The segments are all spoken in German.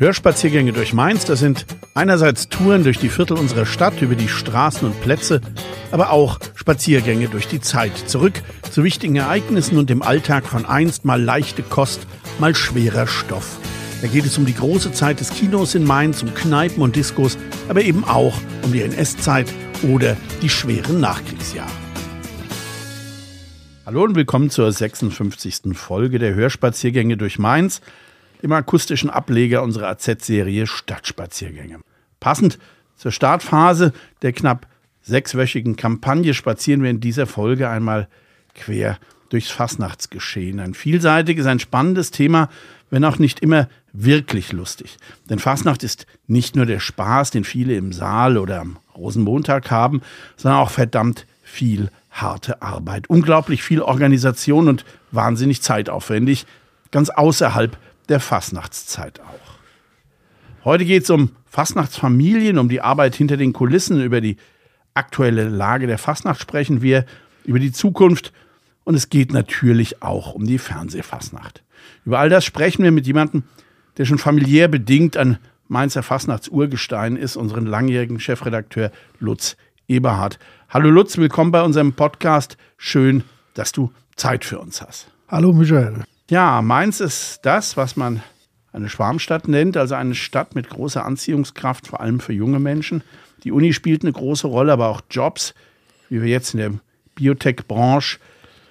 Hörspaziergänge durch Mainz, das sind einerseits Touren durch die Viertel unserer Stadt, über die Straßen und Plätze, aber auch Spaziergänge durch die Zeit, zurück zu wichtigen Ereignissen und dem Alltag von einst mal leichte Kost, mal schwerer Stoff. Da geht es um die große Zeit des Kinos in Mainz, um Kneipen und Diskos, aber eben auch um die NS-Zeit oder die schweren Nachkriegsjahre. Hallo und willkommen zur 56. Folge der Hörspaziergänge durch Mainz im akustischen Ableger unserer AZ-Serie Stadtspaziergänge. Passend zur Startphase der knapp sechswöchigen Kampagne spazieren wir in dieser Folge einmal quer durchs Fastnachtsgeschehen. Ein vielseitiges, ein spannendes Thema, wenn auch nicht immer wirklich lustig. Denn Fastnacht ist nicht nur der Spaß, den viele im Saal oder am Rosenmontag haben, sondern auch verdammt viel harte Arbeit. Unglaublich viel Organisation und wahnsinnig zeitaufwendig, ganz außerhalb der Fastnachtszeit auch. Heute geht es um Fastnachtsfamilien, um die Arbeit hinter den Kulissen, über die aktuelle Lage der Fastnacht sprechen wir, über die Zukunft und es geht natürlich auch um die Fernsehfastnacht. Über all das sprechen wir mit jemandem, der schon familiär bedingt ein Mainzer Fastnachtsurgestein ist, unseren langjährigen Chefredakteur Lutz Eberhard. Hallo Lutz, willkommen bei unserem Podcast. Schön, dass du Zeit für uns hast. Hallo Michael. Ja, Mainz ist das, was man eine Schwarmstadt nennt, also eine Stadt mit großer Anziehungskraft, vor allem für junge Menschen. Die Uni spielt eine große Rolle, aber auch Jobs, wie wir jetzt in der Biotech-Branche,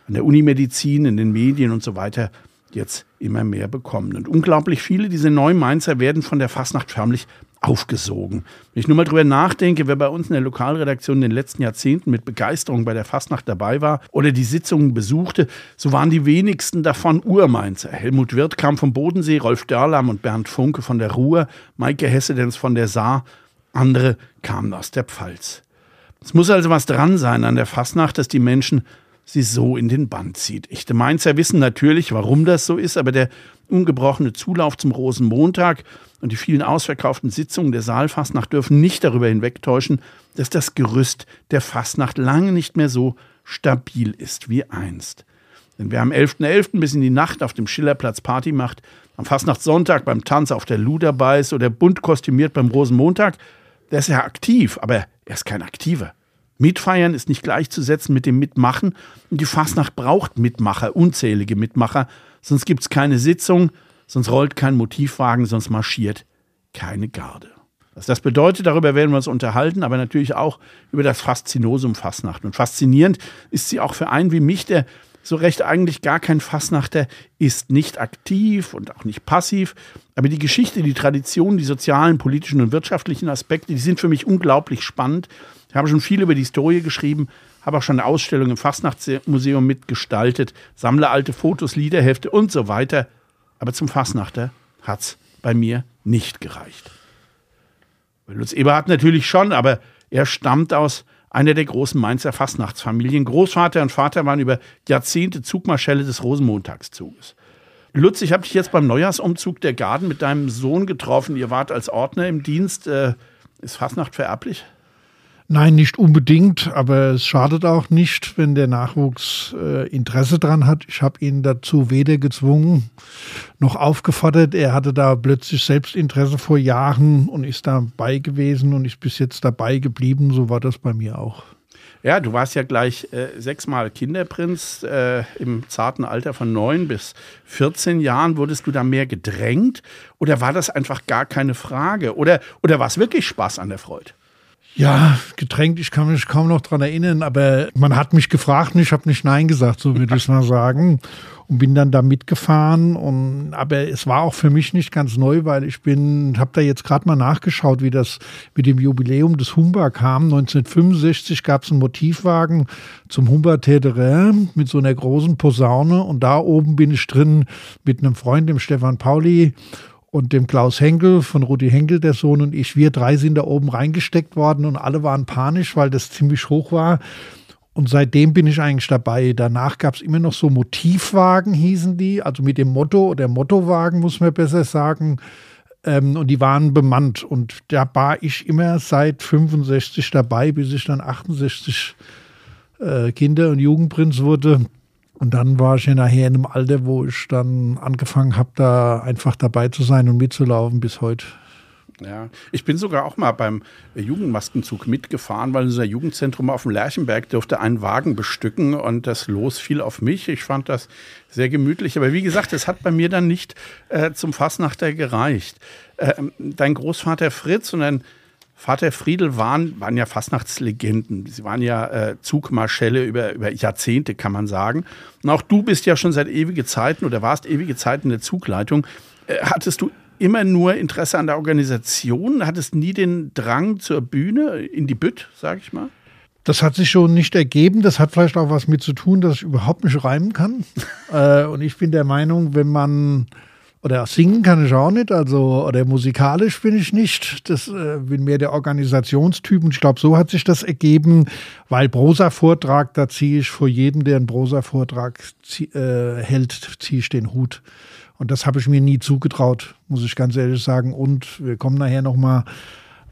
an der Unimedizin, in den Medien und so weiter jetzt immer mehr bekommen. Und unglaublich viele dieser neuen Mainzer werden von der Fastnacht förmlich aufgesogen. Wenn ich nur mal drüber nachdenke, wer bei uns in der Lokalredaktion in den letzten Jahrzehnten mit Begeisterung bei der Fastnacht dabei war oder die Sitzungen besuchte, so waren die wenigsten davon Urmainzer. Helmut Wirth kam vom Bodensee, Rolf Dörlam und Bernd Funke von der Ruhr, Maike Hessedens von der Saar, andere kamen aus der Pfalz. Es muss also was dran sein an der Fastnacht, dass die Menschen sie so in den Band zieht. Echte Mainzer wissen natürlich, warum das so ist, aber der ungebrochene Zulauf zum Rosenmontag und die vielen ausverkauften Sitzungen der Saalfastnacht dürfen nicht darüber hinwegtäuschen, dass das Gerüst der Fastnacht lange nicht mehr so stabil ist wie einst. Denn wer am 11.11. .11. bis in die Nacht auf dem Schillerplatz Party macht, am Fastnachtssonntag beim Tanz auf der Luder beißt oder bunt kostümiert beim Rosenmontag, der ist ja aktiv, aber er ist kein Aktiver. Mitfeiern ist nicht gleichzusetzen mit dem Mitmachen und die Fastnacht braucht Mitmacher, unzählige Mitmacher, sonst gibt es keine Sitzung, sonst rollt kein Motivwagen, sonst marschiert keine Garde. Was das bedeutet, darüber werden wir uns unterhalten, aber natürlich auch über das Faszinosum Fastnacht. Und faszinierend ist sie auch für einen wie mich, der so recht eigentlich gar kein Fastnachter ist, nicht aktiv und auch nicht passiv. Aber die Geschichte, die Tradition, die sozialen, politischen und wirtschaftlichen Aspekte, die sind für mich unglaublich spannend. Ich habe schon viel über die Historie geschrieben, habe auch schon eine Ausstellung im Fastnachtsmuseum mitgestaltet, sammle alte Fotos, Liederhefte und so weiter. Aber zum Fastnachter hat es bei mir nicht gereicht. Lutz Eberhard natürlich schon, aber er stammt aus einer der großen Mainzer Fastnachtsfamilien. Großvater und Vater waren über Jahrzehnte Zugmarschelle des Rosenmontagszuges. Lutz, ich habe dich jetzt beim Neujahrsumzug der Garden mit deinem Sohn getroffen. Ihr wart als Ordner im Dienst. Äh, ist Fastnacht vererblich? Nein, nicht unbedingt, aber es schadet auch nicht, wenn der Nachwuchs äh, Interesse dran hat. Ich habe ihn dazu weder gezwungen noch aufgefordert. Er hatte da plötzlich selbst Interesse vor Jahren und ist dabei gewesen und ist bis jetzt dabei geblieben. So war das bei mir auch. Ja, du warst ja gleich äh, sechsmal Kinderprinz. Äh, Im zarten Alter von neun bis 14 Jahren wurdest du da mehr gedrängt? Oder war das einfach gar keine Frage? Oder, oder war es wirklich Spaß an der Freude? Ja, getränkt, ich kann mich kaum noch dran erinnern, aber man hat mich gefragt und ich habe nicht Nein gesagt, so würde ich mal sagen. Und bin dann da mitgefahren. Und, aber es war auch für mich nicht ganz neu, weil ich bin, habe da jetzt gerade mal nachgeschaut, wie das mit dem Jubiläum des Humber kam. 1965 gab es einen Motivwagen zum Humber Terrain mit so einer großen Posaune. Und da oben bin ich drin mit einem Freund, dem Stefan Pauli und dem Klaus Henkel von Rudi Henkel, der Sohn und ich, wir drei sind da oben reingesteckt worden und alle waren panisch, weil das ziemlich hoch war. Und seitdem bin ich eigentlich dabei. Danach gab es immer noch so Motivwagen, hießen die, also mit dem Motto oder Mottowagen, muss man besser sagen. Ähm, und die waren bemannt. Und da war ich immer seit 65 dabei, bis ich dann 68 äh, Kinder- und Jugendprinz wurde. Und dann war ich ja nachher in einem Alter, wo ich dann angefangen habe, da einfach dabei zu sein und mitzulaufen bis heute. Ja, ich bin sogar auch mal beim Jugendmaskenzug mitgefahren, weil unser Jugendzentrum auf dem Lerchenberg durfte einen Wagen bestücken und das Los fiel auf mich. Ich fand das sehr gemütlich. Aber wie gesagt, es hat bei mir dann nicht äh, zum Fassnachter gereicht. Äh, dein Großvater Fritz und dein Vater Friedel waren, waren ja Fastnachtslegenden. Sie waren ja äh, Zugmarschälle über, über Jahrzehnte, kann man sagen. Und auch du bist ja schon seit ewige Zeiten oder warst ewige Zeiten in der Zugleitung. Äh, hattest du immer nur Interesse an der Organisation, hattest nie den Drang zur Bühne, in die Bütt, sag ich mal? Das hat sich schon nicht ergeben. Das hat vielleicht auch was mit zu tun, dass ich überhaupt nicht reimen kann. äh, und ich bin der Meinung, wenn man oder singen kann ich auch nicht, also oder musikalisch bin ich nicht. Das äh, bin mehr der Organisationstyp und ich glaube, so hat sich das ergeben, weil Prosa-Vortrag, da ziehe ich vor jedem, der einen Prosa-Vortrag äh, hält, ziehe ich den Hut. Und das habe ich mir nie zugetraut, muss ich ganz ehrlich sagen. Und wir kommen nachher nochmal,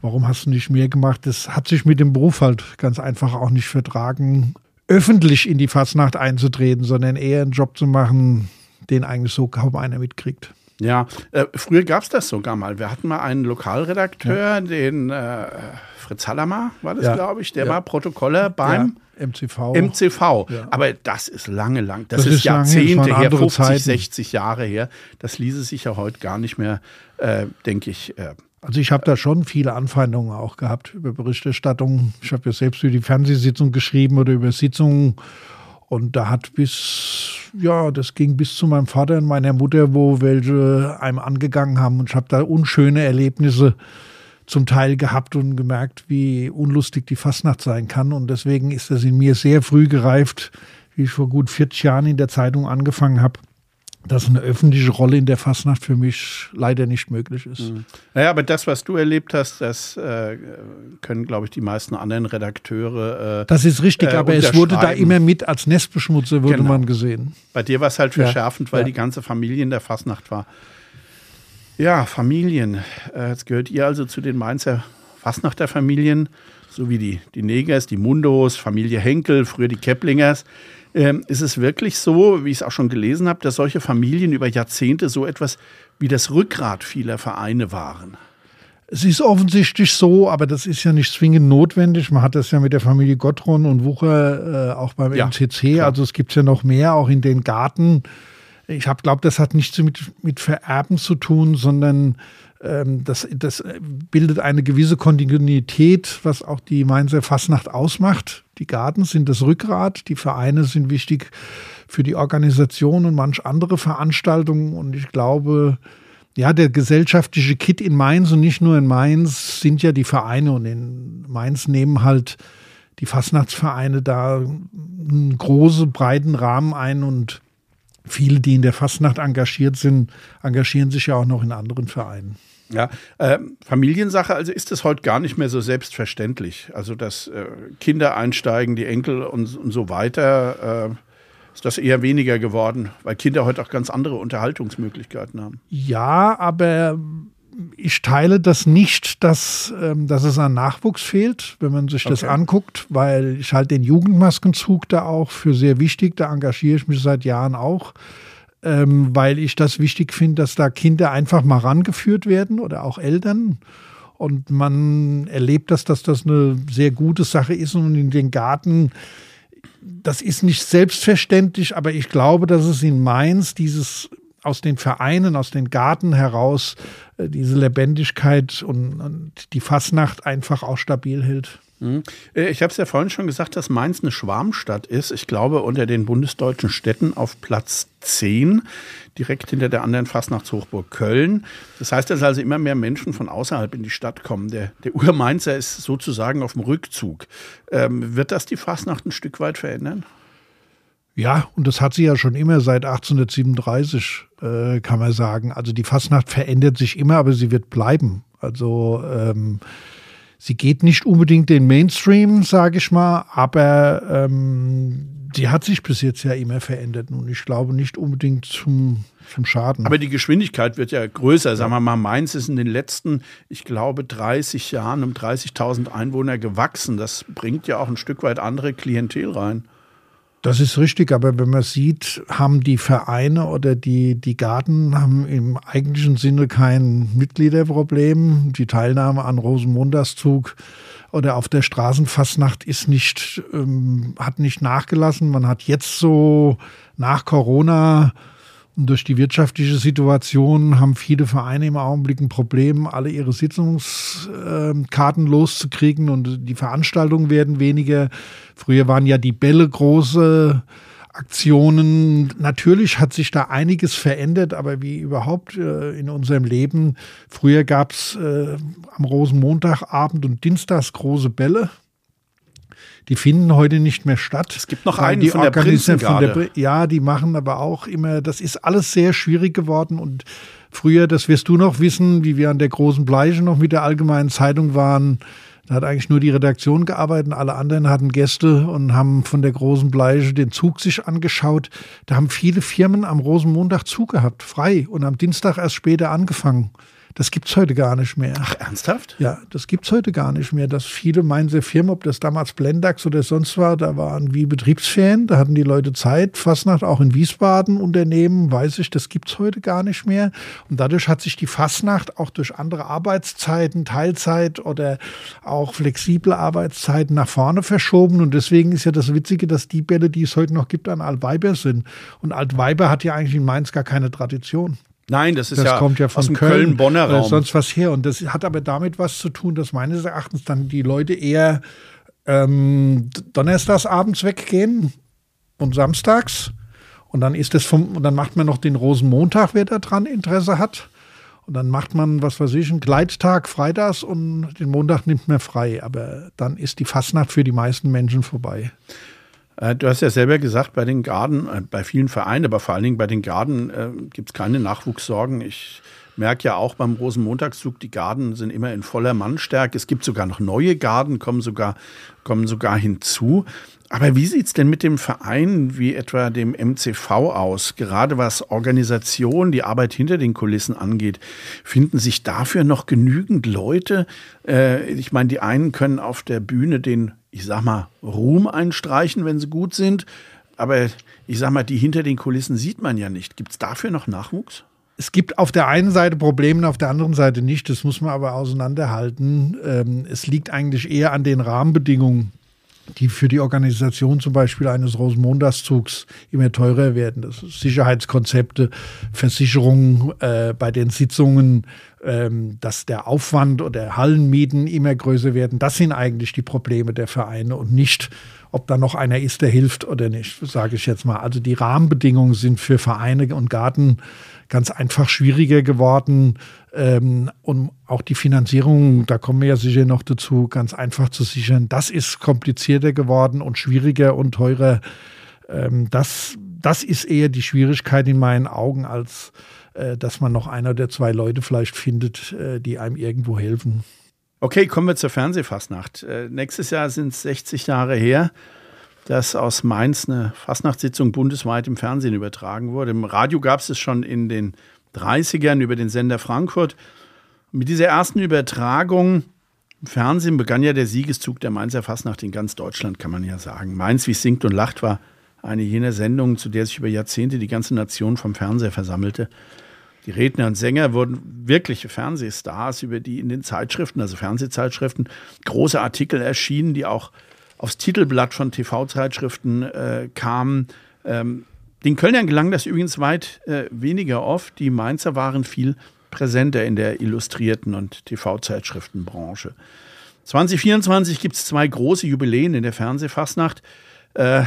warum hast du nicht mehr gemacht? Das hat sich mit dem Beruf halt ganz einfach auch nicht vertragen, öffentlich in die Fasnacht einzutreten, sondern eher einen Job zu machen, den eigentlich so kaum einer mitkriegt. Ja, äh, früher gab es das sogar mal. Wir hatten mal einen Lokalredakteur, ja. den äh, Fritz Hallamar war das, ja. glaube ich, der ja. war Protokoller beim MCV. MCV. Aber das ist lange, lang. Das, das ist, ist Jahrzehnte her, 50, Zeiten. 60 Jahre her. Das ließe sich ja heute gar nicht mehr, äh, denke ich. Äh, also ich habe da schon viele Anfeindungen auch gehabt über Berichterstattung. Ich habe ja selbst über die Fernsehsitzung geschrieben oder über Sitzungen. Und da hat bis, ja, das ging bis zu meinem Vater und meiner Mutter, wo welche einem angegangen haben. Und ich habe da unschöne Erlebnisse zum Teil gehabt und gemerkt, wie unlustig die Fastnacht sein kann. Und deswegen ist das in mir sehr früh gereift, wie ich vor gut 40 Jahren in der Zeitung angefangen habe, dass eine öffentliche Rolle in der Fastnacht für mich leider nicht möglich ist. Mhm. Naja, aber das, was du erlebt hast, das äh, können, glaube ich, die meisten anderen Redakteure. Äh, das ist richtig, äh, aber es wurde da immer mit als Nestbeschmutzer, wurde genau. man gesehen. Bei dir war es halt verschärfend, ja. weil ja. die ganze Familie in der Fastnacht war. Ja, Familien. Äh, jetzt gehört ihr also zu den Mainzer Fastnachter-Familien, so wie die, die Negers, die Mundos, Familie Henkel, früher die Keplingers. Ähm, ist es wirklich so, wie ich es auch schon gelesen habe, dass solche Familien über Jahrzehnte so etwas wie das Rückgrat vieler Vereine waren? Es ist offensichtlich so, aber das ist ja nicht zwingend notwendig. Man hat das ja mit der Familie Gottron und Wucher äh, auch beim ja, MCC. Klar. Also es gibt ja noch mehr, auch in den Garten. Ich habe glaube, das hat nichts mit, mit Vererben zu tun, sondern das, das bildet eine gewisse Kontinuität, was auch die Mainzer Fasnacht ausmacht. Die Garten sind das Rückgrat, die Vereine sind wichtig für die Organisation und manch andere Veranstaltungen. Und ich glaube, ja, der gesellschaftliche Kit in Mainz und nicht nur in Mainz sind ja die Vereine und in Mainz nehmen halt die Fastnachtsvereine da einen großen, breiten Rahmen ein und viele, die in der Fastnacht engagiert sind, engagieren sich ja auch noch in anderen Vereinen. Ja, äh, Familiensache, also ist es heute gar nicht mehr so selbstverständlich. Also, dass äh, Kinder einsteigen, die Enkel und, und so weiter, äh, ist das eher weniger geworden, weil Kinder heute auch ganz andere Unterhaltungsmöglichkeiten haben. Ja, aber ich teile das nicht, dass, ähm, dass es an Nachwuchs fehlt, wenn man sich okay. das anguckt, weil ich halte den Jugendmaskenzug da auch für sehr wichtig. Da engagiere ich mich seit Jahren auch, ähm, weil ich das wichtig finde, dass da Kinder einfach mal rangeführt werden oder auch Eltern. Und man erlebt das, dass das eine sehr gute Sache ist und in den Garten das ist nicht selbstverständlich, aber ich glaube, dass es in Mainz dieses aus den Vereinen, aus den Garten heraus äh, diese Lebendigkeit und, und, die Fasnacht einfach auch stabil hält. Mhm. Äh, ich habe es ja vorhin schon gesagt, dass Mainz eine Schwarmstadt ist. Ich glaube, unter den bundesdeutschen Städten auf Platz 10, direkt hinter der anderen Fastnachtshochburg Köln. Das heißt, dass also immer mehr Menschen von außerhalb in die Stadt kommen. Der, der Urmainzer ist sozusagen auf dem Rückzug. Ähm, wird das die Fastnacht ein Stück weit verändern? Ja, und das hat sie ja schon immer seit 1837, äh, kann man sagen. Also die Fastnacht verändert sich immer, aber sie wird bleiben. Also ähm, sie geht nicht unbedingt den Mainstream, sage ich mal, aber ähm, sie hat sich bis jetzt ja immer verändert und ich glaube nicht unbedingt zum, zum Schaden. Aber die Geschwindigkeit wird ja größer. Sagen wir mal, Mainz ist in den letzten, ich glaube, 30 Jahren um 30.000 Einwohner gewachsen. Das bringt ja auch ein Stück weit andere Klientel rein. Das ist richtig, aber wenn man sieht, haben die Vereine oder die, die Garten haben im eigentlichen Sinne kein Mitgliederproblem. Die Teilnahme an Rosenmontagszug oder auf der Straßenfastnacht ist nicht, ähm, hat nicht nachgelassen. Man hat jetzt so nach Corona durch die wirtschaftliche Situation haben viele Vereine im Augenblick ein Problem, alle ihre Sitzungskarten loszukriegen und die Veranstaltungen werden weniger. Früher waren ja die Bälle große Aktionen. Natürlich hat sich da einiges verändert, aber wie überhaupt äh, in unserem Leben. Früher gab es äh, am Rosenmontagabend und Dienstags große Bälle die finden heute nicht mehr statt. Es gibt noch einen die von der. Von der, ja, die machen aber auch immer, das ist alles sehr schwierig geworden und früher, das wirst du noch wissen, wie wir an der großen Bleiche noch mit der Allgemeinen Zeitung waren, da hat eigentlich nur die Redaktion gearbeitet, alle anderen hatten Gäste und haben von der großen Bleiche den Zug sich angeschaut. Da haben viele Firmen am Rosenmontag Zug gehabt, frei und am Dienstag erst später angefangen. Das gibt es heute gar nicht mehr. Ach, ernsthaft? Ja, das gibt es heute gar nicht mehr. Dass viele meinen, sehr Firmen, ob das damals Blendax oder sonst war, da waren wie Betriebsferien, da hatten die Leute Zeit. Fastnacht auch in Wiesbaden Unternehmen, weiß ich, das gibt es heute gar nicht mehr. Und dadurch hat sich die Fastnacht auch durch andere Arbeitszeiten, Teilzeit oder auch flexible Arbeitszeiten nach vorne verschoben. Und deswegen ist ja das Witzige, dass die Bälle, die es heute noch gibt, an Altweiber sind. Und Altweiber hat ja eigentlich in Mainz gar keine Tradition. Nein, das ist das ja, kommt ja von aus dem Köln-Bonner Köln, Raum. sonst was her. Und das hat aber damit was zu tun, dass meines Erachtens dann die Leute eher ähm, donnerstags abends weggehen und samstags. Und dann ist das vom, und dann macht man noch den Rosenmontag, wer da dran Interesse hat. Und dann macht man, was weiß ich, einen Gleittag freitags und den Montag nimmt man frei. Aber dann ist die Fastnacht für die meisten Menschen vorbei. Äh, du hast ja selber gesagt, bei den Garden, äh, bei vielen Vereinen, aber vor allen Dingen bei den Garden äh, gibt es keine Nachwuchssorgen. Ich merke ja auch beim Rosenmontagszug, die Garden sind immer in voller Mannstärke. Es gibt sogar noch neue Garden, kommen sogar, kommen sogar hinzu. Aber wie sieht es denn mit dem Verein wie etwa dem MCV aus? Gerade was Organisation, die Arbeit hinter den Kulissen angeht, finden sich dafür noch genügend Leute? Äh, ich meine, die einen können auf der Bühne den ich sag mal, Ruhm einstreichen, wenn sie gut sind. Aber ich sag mal, die hinter den Kulissen sieht man ja nicht. Gibt es dafür noch Nachwuchs? Es gibt auf der einen Seite Probleme, auf der anderen Seite nicht. Das muss man aber auseinanderhalten. Ähm, es liegt eigentlich eher an den Rahmenbedingungen die für die Organisation zum Beispiel eines Rosenmontagszugs immer teurer werden. Das Sicherheitskonzepte, Versicherungen äh, bei den Sitzungen, ähm, dass der Aufwand oder Hallenmieten immer größer werden. Das sind eigentlich die Probleme der Vereine und nicht, ob da noch einer ist, der hilft oder nicht, sage ich jetzt mal. Also die Rahmenbedingungen sind für Vereine und Garten ganz einfach schwieriger geworden. Ähm, und auch die Finanzierung, da kommen wir ja sicher noch dazu, ganz einfach zu sichern. Das ist komplizierter geworden und schwieriger und teurer. Ähm, das, das ist eher die Schwierigkeit in meinen Augen, als äh, dass man noch einer oder zwei Leute vielleicht findet, äh, die einem irgendwo helfen. Okay, kommen wir zur Fernsehfastnacht. Äh, nächstes Jahr sind es 60 Jahre her dass aus Mainz eine Fastnachtssitzung bundesweit im Fernsehen übertragen wurde. Im Radio gab es es schon in den 30ern über den Sender Frankfurt. Mit dieser ersten Übertragung im Fernsehen begann ja der Siegeszug der Mainzer Fastnacht in ganz Deutschland, kann man ja sagen. Mainz, wie es singt und lacht, war eine jener Sendungen, zu der sich über Jahrzehnte die ganze Nation vom Fernseher versammelte. Die Redner und Sänger wurden wirkliche Fernsehstars, über die in den Zeitschriften, also Fernsehzeitschriften, große Artikel erschienen, die auch aufs Titelblatt von TV-Zeitschriften äh, kam. Ähm, den Kölnern gelang das übrigens weit äh, weniger oft. Die Mainzer waren viel präsenter in der illustrierten und TV-Zeitschriftenbranche. 2024 gibt es zwei große Jubiläen in der Fernsehfastnacht. Äh,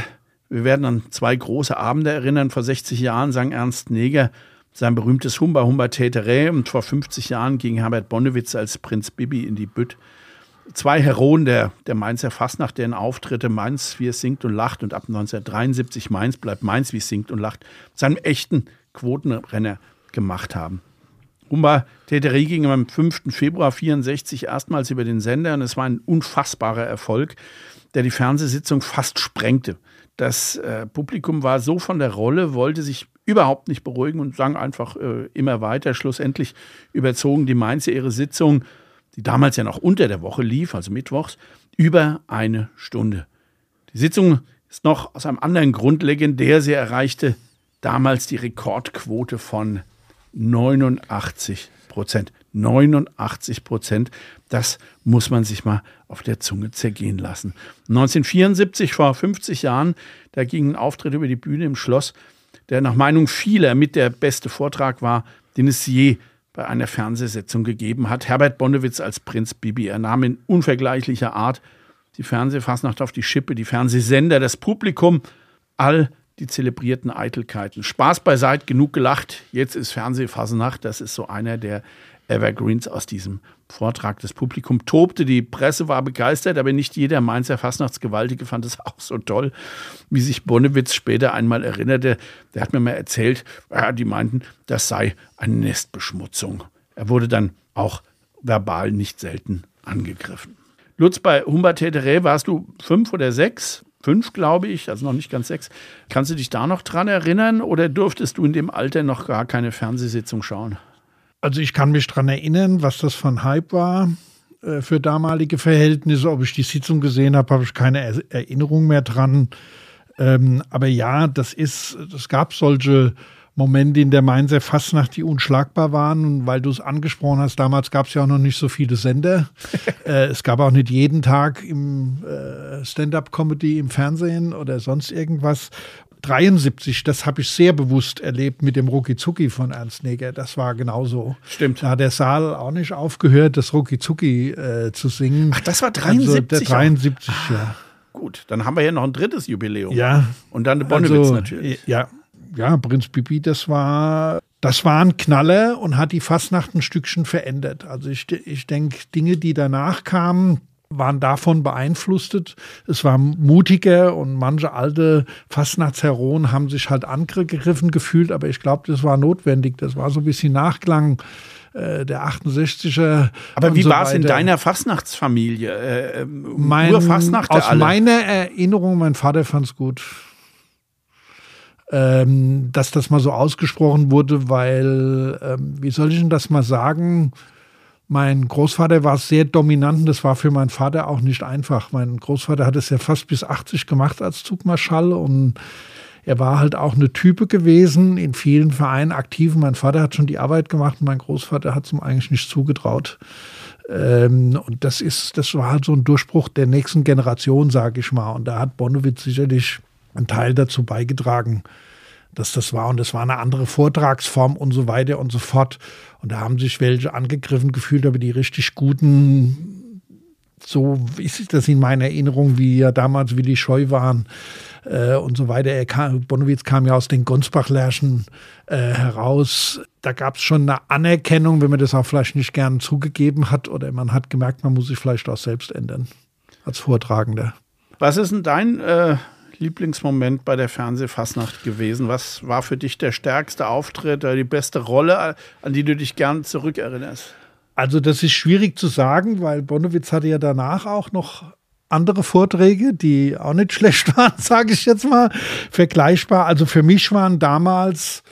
wir werden an zwei große Abende erinnern. Vor 60 Jahren sang Ernst Neger sein berühmtes Humba Humba Täterä und vor 50 Jahren ging Herbert Bonnewitz als Prinz Bibi in die Bütt zwei Heroen der, der Mainzer Fastnacht, deren Auftritte Mainz, wie es singt und lacht und ab 1973 Mainz bleibt Mainz, wie es singt und lacht, zu einem echten Quotenrenner gemacht haben. Rumba Täterie ging am 5. Februar 64 erstmals über den Sender und es war ein unfassbarer Erfolg, der die Fernsehsitzung fast sprengte. Das äh, Publikum war so von der Rolle, wollte sich überhaupt nicht beruhigen und sang einfach äh, immer weiter. Schlussendlich überzogen die Mainzer ihre Sitzung die damals ja noch unter der Woche lief, also mittwochs, über eine Stunde. Die Sitzung ist noch aus einem anderen Grund legendär. Sie erreichte damals die Rekordquote von 89 Prozent. 89 Prozent. Das muss man sich mal auf der Zunge zergehen lassen. 1974, vor 50 Jahren, da ging ein Auftritt über die Bühne im Schloss, der nach Meinung vieler mit der beste Vortrag war, den es je bei einer Fernsehsetzung gegeben hat. Herbert Bonnewitz als Prinz Bibi. Er nahm in unvergleichlicher Art die Fernsehfasnacht auf die Schippe, die Fernsehsender, das Publikum, all die zelebrierten Eitelkeiten. Spaß beiseite, genug gelacht. Jetzt ist Fernsehfasnacht. Das ist so einer der Evergreens aus diesem Vortrag. Das Publikum tobte, die Presse war begeistert, aber nicht jeder Mainzer Fastnachtsgewaltige fand es auch so toll, wie sich Bonnewitz später einmal erinnerte. Der hat mir mal erzählt, ja, die meinten, das sei eine Nestbeschmutzung. Er wurde dann auch verbal nicht selten angegriffen. Lutz, bei Humbert Tetere warst du fünf oder sechs? Fünf, glaube ich, also noch nicht ganz sechs. Kannst du dich da noch dran erinnern oder durftest du in dem Alter noch gar keine Fernsehsitzung schauen? Also ich kann mich daran erinnern, was das von Hype war äh, für damalige Verhältnisse. Ob ich die Sitzung gesehen habe, habe ich keine er Erinnerung mehr dran. Ähm, aber ja, das ist, es gab solche Momente in der Mainzer Fastnacht, die unschlagbar waren. Und weil du es angesprochen hast, damals gab es ja auch noch nicht so viele Sender. äh, es gab auch nicht jeden Tag im äh, Stand-up-Comedy im Fernsehen oder sonst irgendwas. 73, das habe ich sehr bewusst erlebt mit dem Rucki Zucki von Ernst Neger. Das war genauso. Stimmt. Da hat der Saal auch nicht aufgehört, das Rucki äh, zu singen. Ach, das war 73? Also der 73, ah, ja. Gut, dann haben wir ja noch ein drittes Jubiläum. Ja. Und dann Bonnewitz also, natürlich. Ja, ja, Prinz Bibi, das war, das war ein Knaller und hat die Fastnacht ein Stückchen verändert. Also ich, ich denke, Dinge, die danach kamen, waren davon beeinflusst. Es war mutiger und manche alte Fastnachtsheroen haben sich halt angegriffen gefühlt, aber ich glaube, das war notwendig. Das war so ein bisschen Nachklang äh, der 68er. Aber wie so war es in deiner Fastnachtsfamilie? Äh, ähm, mein, aus alle? meiner Erinnerung, mein Vater fand es gut. Ähm, dass das mal so ausgesprochen wurde, weil, ähm, wie soll ich denn das mal sagen? Mein Großvater war sehr dominant und das war für meinen Vater auch nicht einfach. Mein Großvater hat es ja fast bis 80 gemacht als Zugmarschall und er war halt auch eine Type gewesen, in vielen Vereinen aktiv. Mein Vater hat schon die Arbeit gemacht und mein Großvater hat es ihm eigentlich nicht zugetraut. Ähm, und das ist, das war halt so ein Durchbruch der nächsten Generation, sage ich mal. Und da hat Bonnewitz sicherlich einen Teil dazu beigetragen dass das war. Und das war eine andere Vortragsform und so weiter und so fort. Und da haben sich welche angegriffen gefühlt, aber die richtig guten, so ist das in meiner Erinnerung, wie ja damals Willi Scheu waren äh, und so weiter. Er kam, Bonowitz kam ja aus den Gonsbach-Lärchen äh, heraus. Da gab es schon eine Anerkennung, wenn man das auch vielleicht nicht gern zugegeben hat oder man hat gemerkt, man muss sich vielleicht auch selbst ändern als Vortragender. Was ist denn dein äh, Lieblingsmoment bei der Fernsehfassnacht gewesen? Was war für dich der stärkste Auftritt oder die beste Rolle, an die du dich gern zurückerinnerst? Also das ist schwierig zu sagen, weil Bonowitz hatte ja danach auch noch andere Vorträge, die auch nicht schlecht waren, sage ich jetzt mal, vergleichbar. Also für mich waren damals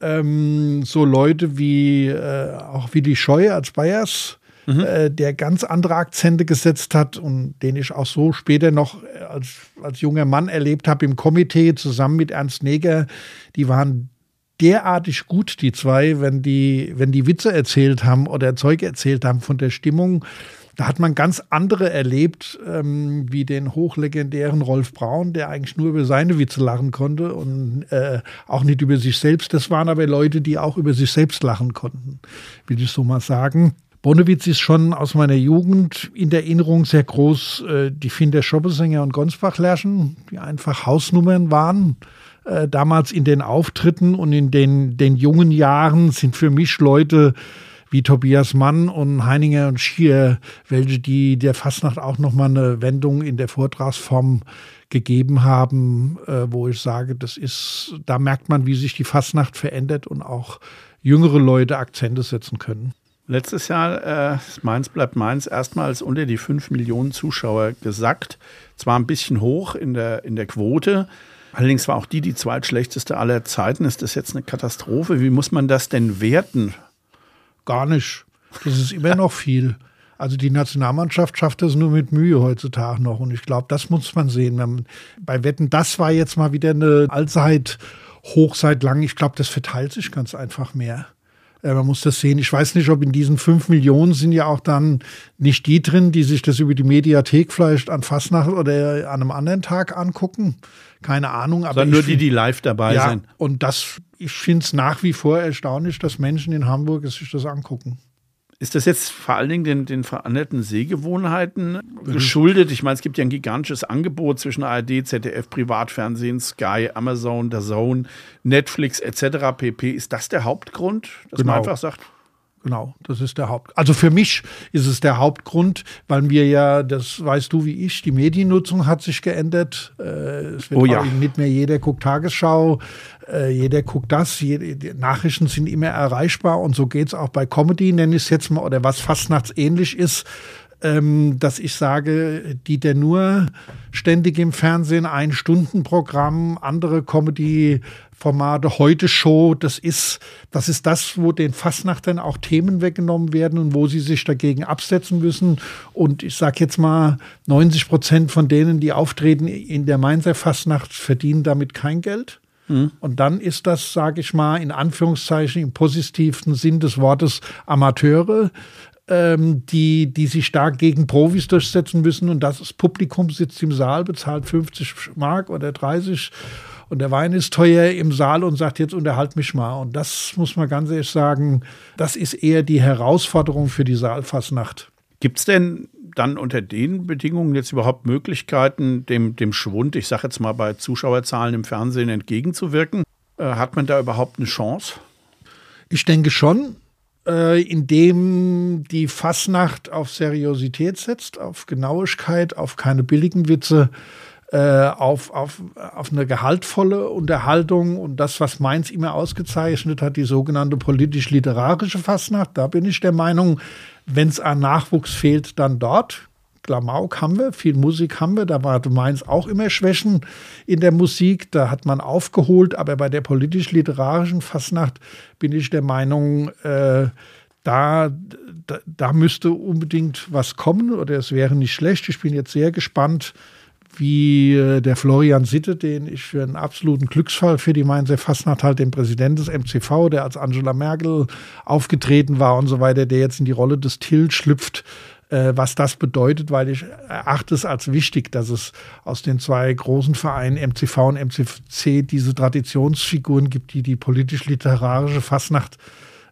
ähm, so Leute wie äh, auch Willi Scheu als Bayers mhm. äh, der ganz andere Akzente gesetzt hat und den ich auch so später noch als, als junger Mann erlebt habe im Komitee zusammen mit Ernst Neger. Die waren derartig gut, die zwei, wenn die, wenn die Witze erzählt haben oder Zeug erzählt haben von der Stimmung. Da hat man ganz andere erlebt, ähm, wie den hochlegendären Rolf Braun, der eigentlich nur über seine Witze lachen konnte und äh, auch nicht über sich selbst. Das waren aber Leute, die auch über sich selbst lachen konnten, will ich so mal sagen. Bonewitz ist schon aus meiner Jugend in der Erinnerung sehr groß. Äh, die Finder Schoppesänger und Gonsbach-Lerschen, die einfach Hausnummern waren. Äh, damals in den Auftritten und in den, den jungen Jahren sind für mich Leute wie Tobias Mann und Heininger und Schier, welche die der Fastnacht auch nochmal eine Wendung in der Vortragsform gegeben haben, äh, wo ich sage, das ist, da merkt man, wie sich die Fastnacht verändert und auch jüngere Leute Akzente setzen können. Letztes Jahr äh, Mainz bleibt Mainz erstmals unter die 5 Millionen Zuschauer gesackt. Zwar ein bisschen hoch in der, in der Quote, allerdings war auch die die zweitschlechteste aller Zeiten. Ist das jetzt eine Katastrophe? Wie muss man das denn werten? Gar nicht. Das ist immer noch viel. Also die Nationalmannschaft schafft das nur mit Mühe heutzutage noch. Und ich glaube, das muss man sehen. Bei Wetten, das war jetzt mal wieder eine Allzeit hoch seit langem. Ich glaube, das verteilt sich ganz einfach mehr. Äh, man muss das sehen. Ich weiß nicht, ob in diesen fünf Millionen sind ja auch dann nicht die drin, die sich das über die Mediathek vielleicht an Fastnacht oder an einem anderen Tag angucken. Keine Ahnung. Aber Sondern nur die, die live dabei ja, sind. Und das, ich finde es nach wie vor erstaunlich, dass Menschen in Hamburg sich das angucken. Ist das jetzt vor allen Dingen den, den veränderten Sehgewohnheiten geschuldet? Ich meine, es gibt ja ein gigantisches Angebot zwischen ARD, ZDF, Privatfernsehen, Sky, Amazon, der Zone, Netflix etc. pp. Ist das der Hauptgrund, dass genau. man einfach sagt, Genau, das ist der Haupt. Also für mich ist es der Hauptgrund, weil mir ja, das weißt du wie ich, die Mediennutzung hat sich geändert. Äh, es wird oh ja. nicht mehr jeder guckt Tagesschau, äh, jeder guckt das, jede, Nachrichten sind immer erreichbar und so geht es auch bei Comedy, nenne ich es jetzt mal, oder was fast nachtsähnlich ist ähm, dass ich sage, die der nur ständig im Fernsehen ein Stundenprogramm, andere Comedy-Formate, heute Show, das ist, das ist das, wo den Fastnachtern auch Themen weggenommen werden und wo sie sich dagegen absetzen müssen. Und ich sage jetzt mal, 90 Prozent von denen, die auftreten in der Mainzer Fastnacht, verdienen damit kein Geld. Mhm. Und dann ist das, sage ich mal, in Anführungszeichen im positivsten Sinn des Wortes Amateure, ähm, die, die sich stark gegen Profis durchsetzen müssen. Und das Publikum sitzt im Saal, bezahlt 50 Mark oder 30 und der Wein ist teuer im Saal und sagt, jetzt unterhalt mich mal. Und das muss man ganz ehrlich sagen, das ist eher die Herausforderung für die Saalfassnacht. Gibt es denn dann unter den Bedingungen jetzt überhaupt Möglichkeiten, dem, dem Schwund, ich sage jetzt mal bei Zuschauerzahlen im Fernsehen entgegenzuwirken? Äh, hat man da überhaupt eine Chance? Ich denke schon äh, indem die Fassnacht auf Seriosität setzt, auf Genauigkeit, auf keine billigen Witze, äh, auf, auf, auf eine gehaltvolle Unterhaltung und das, was Mainz immer ausgezeichnet hat, die sogenannte politisch-literarische Fassnacht. Da bin ich der Meinung, wenn es an Nachwuchs fehlt, dann dort. Klamauk haben wir, viel Musik haben wir, da war Mainz auch immer Schwächen in der Musik, da hat man aufgeholt, aber bei der politisch-literarischen Fassnacht bin ich der Meinung, äh, da, da, da, müsste unbedingt was kommen oder es wäre nicht schlecht. Ich bin jetzt sehr gespannt, wie äh, der Florian Sitte, den ich für einen absoluten Glücksfall für die Mainzer Fastnacht halt, den Präsident des MCV, der als Angela Merkel aufgetreten war und so weiter, der jetzt in die Rolle des Till schlüpft, äh, was das bedeutet, weil ich erachte es als wichtig, dass es aus den zwei großen Vereinen MCV und MCC diese Traditionsfiguren gibt, die die politisch-literarische Fasnacht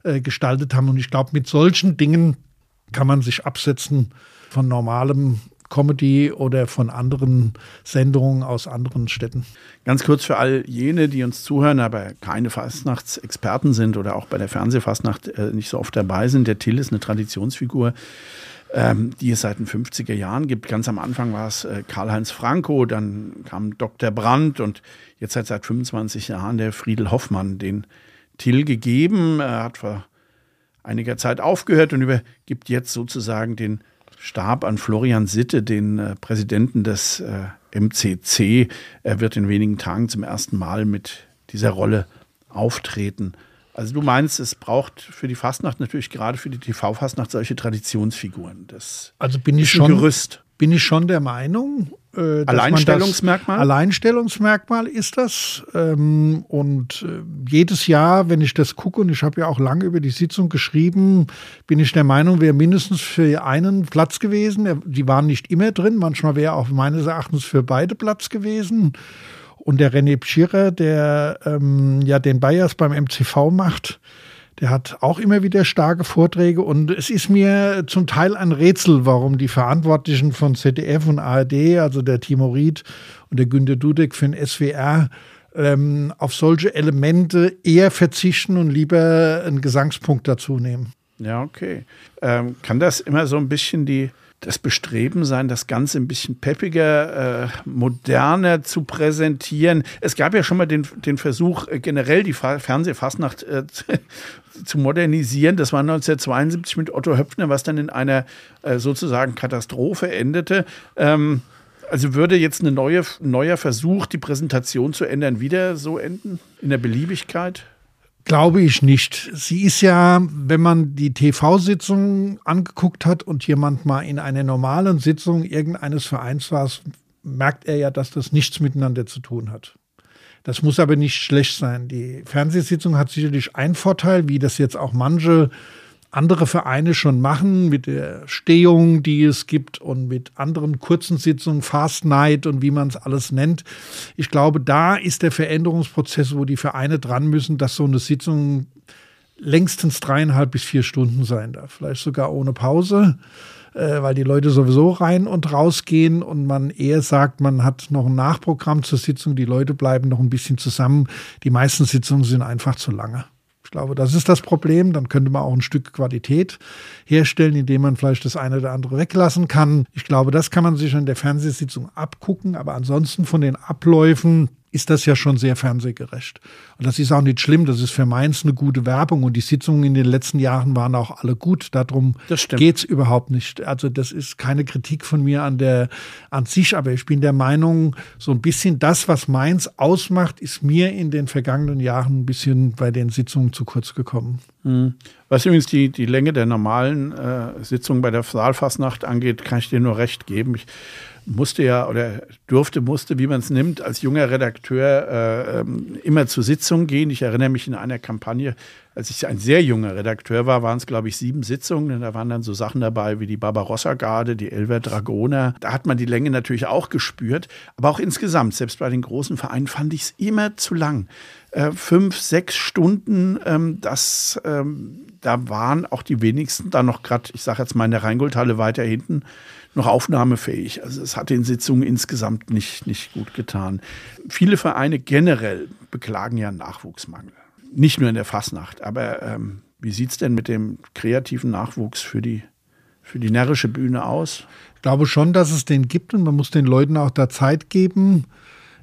äh, gestaltet haben. Und ich glaube, mit solchen Dingen kann man sich absetzen von normalem Comedy oder von anderen Sendungen aus anderen Städten. Ganz kurz für all jene, die uns zuhören, aber keine Fastnachtsexperten sind oder auch bei der Fernsehfastnacht äh, nicht so oft dabei sind. Der Till ist eine Traditionsfigur ähm, die es seit den 50er Jahren gibt. Ganz am Anfang war es äh, Karl-Heinz Franco, dann kam Dr. Brandt und jetzt hat seit 25 Jahren der Friedel Hoffmann den Till gegeben. Er hat vor einiger Zeit aufgehört und übergibt jetzt sozusagen den Stab an Florian Sitte, den äh, Präsidenten des äh, MCC. Er wird in wenigen Tagen zum ersten Mal mit dieser Rolle auftreten. Also du meinst, es braucht für die Fastnacht natürlich gerade für die TV-Fastnacht solche Traditionsfiguren. Das also bin ich schon, Gerüst. Bin ich schon der Meinung. Äh, Alleinstellungsmerkmal? Alleinstellungsmerkmal ist das. Ähm, und äh, jedes Jahr, wenn ich das gucke, und ich habe ja auch lange über die Sitzung geschrieben, bin ich der Meinung, wäre mindestens für einen Platz gewesen. Die waren nicht immer drin. Manchmal wäre auch meines Erachtens für beide Platz gewesen. Und der René Pschirer, der ähm, ja den Bayers beim MCV macht, der hat auch immer wieder starke Vorträge und es ist mir zum Teil ein Rätsel, warum die Verantwortlichen von ZDF und ARD, also der Timo Ried und der Günter Dudek für den SWR, ähm, auf solche Elemente eher verzichten und lieber einen Gesangspunkt dazu nehmen. Ja, okay. Ähm, kann das immer so ein bisschen die das Bestreben sein, das Ganze ein bisschen peppiger, äh, moderner zu präsentieren. Es gab ja schon mal den, den Versuch, äh, generell die Fernsehfastnacht äh, zu modernisieren. Das war 1972 mit Otto Höpfner, was dann in einer äh, sozusagen Katastrophe endete. Ähm, also würde jetzt ein neue, neuer Versuch, die Präsentation zu ändern, wieder so enden? In der Beliebigkeit? Glaube ich nicht. Sie ist ja, wenn man die TV-Sitzung angeguckt hat und jemand mal in einer normalen Sitzung irgendeines Vereins war, merkt er ja, dass das nichts miteinander zu tun hat. Das muss aber nicht schlecht sein. Die Fernsehsitzung hat sicherlich einen Vorteil, wie das jetzt auch manche andere Vereine schon machen, mit der Stehung, die es gibt und mit anderen kurzen Sitzungen, Fast Night und wie man es alles nennt. Ich glaube, da ist der Veränderungsprozess, wo die Vereine dran müssen, dass so eine Sitzung längstens dreieinhalb bis vier Stunden sein darf. Vielleicht sogar ohne Pause, äh, weil die Leute sowieso rein und raus gehen und man eher sagt, man hat noch ein Nachprogramm zur Sitzung, die Leute bleiben noch ein bisschen zusammen. Die meisten Sitzungen sind einfach zu lange. Ich glaube, das ist das Problem. Dann könnte man auch ein Stück Qualität herstellen, indem man vielleicht das eine oder andere weglassen kann. Ich glaube, das kann man sich in der Fernsehsitzung abgucken. Aber ansonsten von den Abläufen ist das ja schon sehr fernsehgerecht. Und das ist auch nicht schlimm. Das ist für Mainz eine gute Werbung. Und die Sitzungen in den letzten Jahren waren auch alle gut. Darum geht es überhaupt nicht. Also das ist keine Kritik von mir an der an sich, aber ich bin der Meinung, so ein bisschen das, was Mainz ausmacht, ist mir in den vergangenen Jahren ein bisschen bei den Sitzungen zu kurz gekommen. Mhm. Was übrigens die, die Länge der normalen äh, Sitzungen bei der Saalfastnacht angeht, kann ich dir nur recht geben. Ich musste ja oder durfte, musste, wie man es nimmt, als junger Redakteur äh, ähm, immer zur Sitzung gehen. Ich erinnere mich in einer Kampagne, als ich ein sehr junger Redakteur war, waren es, glaube ich, sieben Sitzungen. Da waren dann so Sachen dabei wie die Barbarossa-Garde, die Elver Dragoner. Da hat man die Länge natürlich auch gespürt. Aber auch insgesamt, selbst bei den großen Vereinen, fand ich es immer zu lang. Äh, fünf, sechs Stunden, ähm, das, ähm, da waren auch die wenigsten dann noch gerade, ich sage jetzt mal in der Rheingoldhalle weiter hinten, noch aufnahmefähig. Also es hat den Sitzungen insgesamt nicht, nicht gut getan. Viele Vereine generell beklagen ja Nachwuchsmangel. Nicht nur in der Fasnacht, aber ähm, wie sieht es denn mit dem kreativen Nachwuchs für die, für die närrische Bühne aus? Ich glaube schon, dass es den gibt und man muss den Leuten auch da Zeit geben.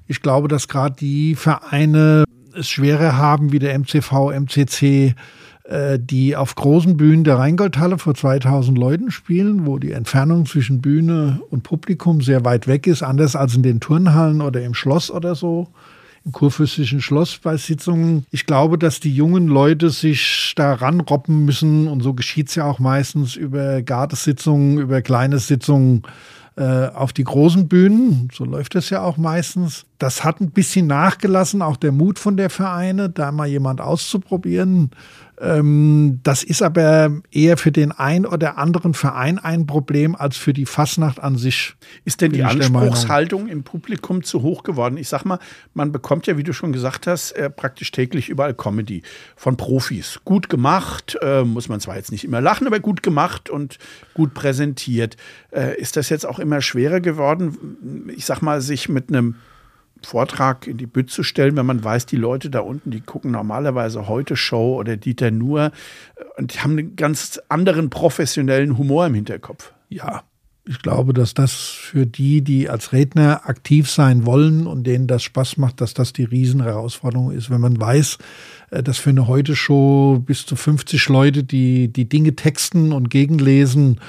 Ich glaube, dass gerade die Vereine es schwerer haben wie der MCV, MCC, die auf großen Bühnen der Rheingoldhalle vor 2000 Leuten spielen, wo die Entfernung zwischen Bühne und Publikum sehr weit weg ist, anders als in den Turnhallen oder im Schloss oder so im kurfürstlichen Schloss bei Sitzungen. Ich glaube, dass die jungen Leute sich da ranroppen müssen und so geschieht es ja auch meistens über Gartesitzungen, über kleine Sitzungen äh, auf die großen Bühnen. So läuft das ja auch meistens. Das hat ein bisschen nachgelassen, auch der Mut von der Vereine, da mal jemand auszuprobieren. Ähm, das ist aber eher für den ein oder anderen Verein ein Problem als für die Fasnacht an sich. Ist denn die Anspruchshaltung im Publikum zu hoch geworden? Ich sag mal, man bekommt ja, wie du schon gesagt hast, äh, praktisch täglich überall Comedy von Profis. Gut gemacht, äh, muss man zwar jetzt nicht immer lachen, aber gut gemacht und gut präsentiert. Äh, ist das jetzt auch immer schwerer geworden, ich sag mal, sich mit einem Vortrag in die Bütt zu stellen, wenn man weiß, die Leute da unten, die gucken normalerweise heute Show oder Dieter nur äh, und haben einen ganz anderen professionellen Humor im Hinterkopf. Ja, ich glaube, dass das für die, die als Redner aktiv sein wollen und denen das Spaß macht, dass das die Riesenherausforderung ist, wenn man weiß, äh, dass für eine Heute-Show bis zu 50 Leute, die die Dinge texten und gegenlesen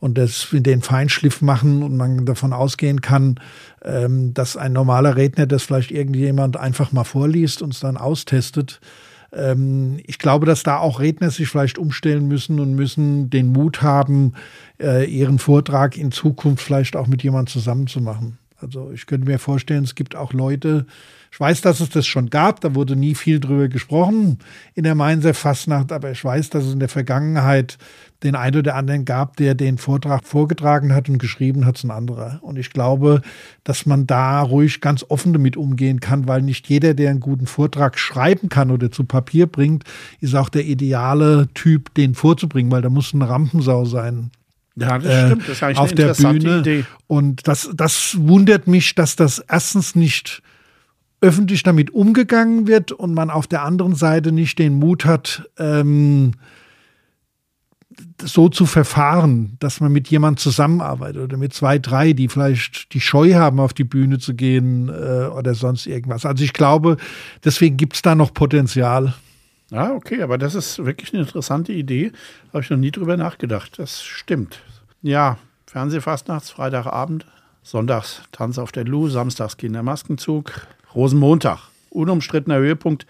und das den Feinschliff machen und man davon ausgehen kann, ähm, dass ein normaler Redner das vielleicht irgendjemand einfach mal vorliest und es dann austestet. Ähm, ich glaube, dass da auch Redner sich vielleicht umstellen müssen und müssen den Mut haben, äh, ihren Vortrag in Zukunft vielleicht auch mit jemandem zusammen zu machen. Also ich könnte mir vorstellen, es gibt auch Leute, ich weiß, dass es das schon gab, da wurde nie viel drüber gesprochen in der Mainzer Fastnacht, aber ich weiß, dass es in der Vergangenheit den einen oder anderen gab, der den Vortrag vorgetragen hat und geschrieben hat, ein anderer. Und ich glaube, dass man da ruhig ganz offen damit umgehen kann, weil nicht jeder, der einen guten Vortrag schreiben kann oder zu Papier bringt, ist auch der ideale Typ, den vorzubringen, weil da muss eine Rampensau sein. Ja, das äh, stimmt. Das ist eigentlich auf der Bühne. Idee. Und das, das wundert mich, dass das erstens nicht öffentlich damit umgegangen wird und man auf der anderen Seite nicht den Mut hat, ähm, so zu verfahren, dass man mit jemand zusammenarbeitet oder mit zwei, drei, die vielleicht die Scheu haben, auf die Bühne zu gehen äh, oder sonst irgendwas. Also ich glaube, deswegen gibt es da noch Potenzial. Ah, okay, aber das ist wirklich eine interessante Idee. Habe ich noch nie drüber nachgedacht. Das stimmt. Ja, Fernsehfastnachts, Freitagabend, Sonntags Tanz auf der Lu, Samstags Kindermaskenzug, Rosenmontag. Unumstrittener Höhepunkt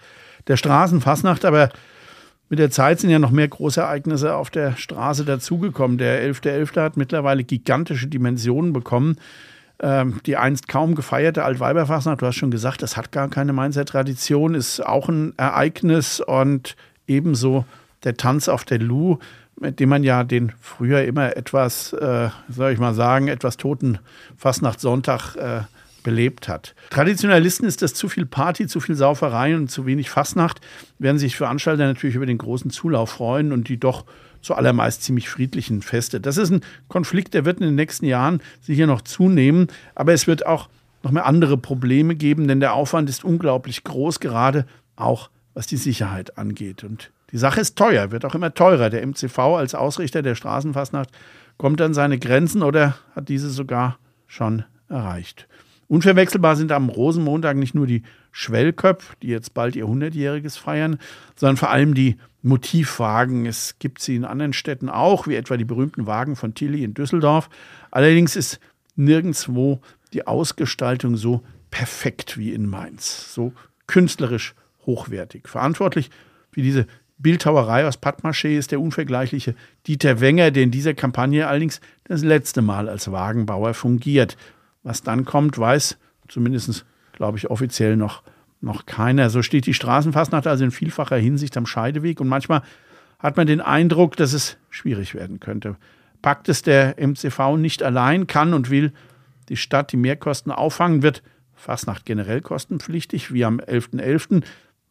der Straßenfasnacht, aber mit der Zeit sind ja noch mehr Großereignisse auf der Straße dazugekommen. Der 11.11. .11. hat mittlerweile gigantische Dimensionen bekommen. Ähm, die einst kaum gefeierte Altweiberfasnacht, du hast schon gesagt, das hat gar keine Mainzer Tradition, ist auch ein Ereignis und ebenso der Tanz auf der Lu, mit dem man ja den früher immer etwas, äh, soll ich mal sagen, etwas toten Fastnachtssonntag äh, belebt hat. Traditionalisten ist das zu viel Party, zu viel Sauferei und zu wenig Fastnacht, werden sich Veranstalter natürlich über den großen Zulauf freuen und die doch zuallermeist ziemlich friedlichen Feste. Das ist ein Konflikt, der wird in den nächsten Jahren sicher noch zunehmen, aber es wird auch noch mehr andere Probleme geben, denn der Aufwand ist unglaublich groß, gerade auch was die Sicherheit angeht. Und die Sache ist teuer, wird auch immer teurer. Der MCV als Ausrichter der Straßenfastnacht kommt an seine Grenzen oder hat diese sogar schon erreicht. Unverwechselbar sind am Rosenmontag nicht nur die Schwellköpf, die jetzt bald ihr 100-jähriges feiern, sondern vor allem die Motivwagen. Es gibt sie in anderen Städten auch, wie etwa die berühmten Wagen von Tilly in Düsseldorf. Allerdings ist nirgendwo die Ausgestaltung so perfekt wie in Mainz, so künstlerisch hochwertig. Verantwortlich für diese Bildhauerei aus Pappmaché ist der unvergleichliche Dieter Wenger, der in dieser Kampagne allerdings das letzte Mal als Wagenbauer fungiert. Was dann kommt, weiß zumindest, glaube ich, offiziell noch, noch keiner. So steht die Straßenfastnacht also in vielfacher Hinsicht am Scheideweg und manchmal hat man den Eindruck, dass es schwierig werden könnte. Packt es der MCV nicht allein, kann und will die Stadt die Mehrkosten auffangen, wird Fastnacht generell kostenpflichtig, wie am 11.11. .11.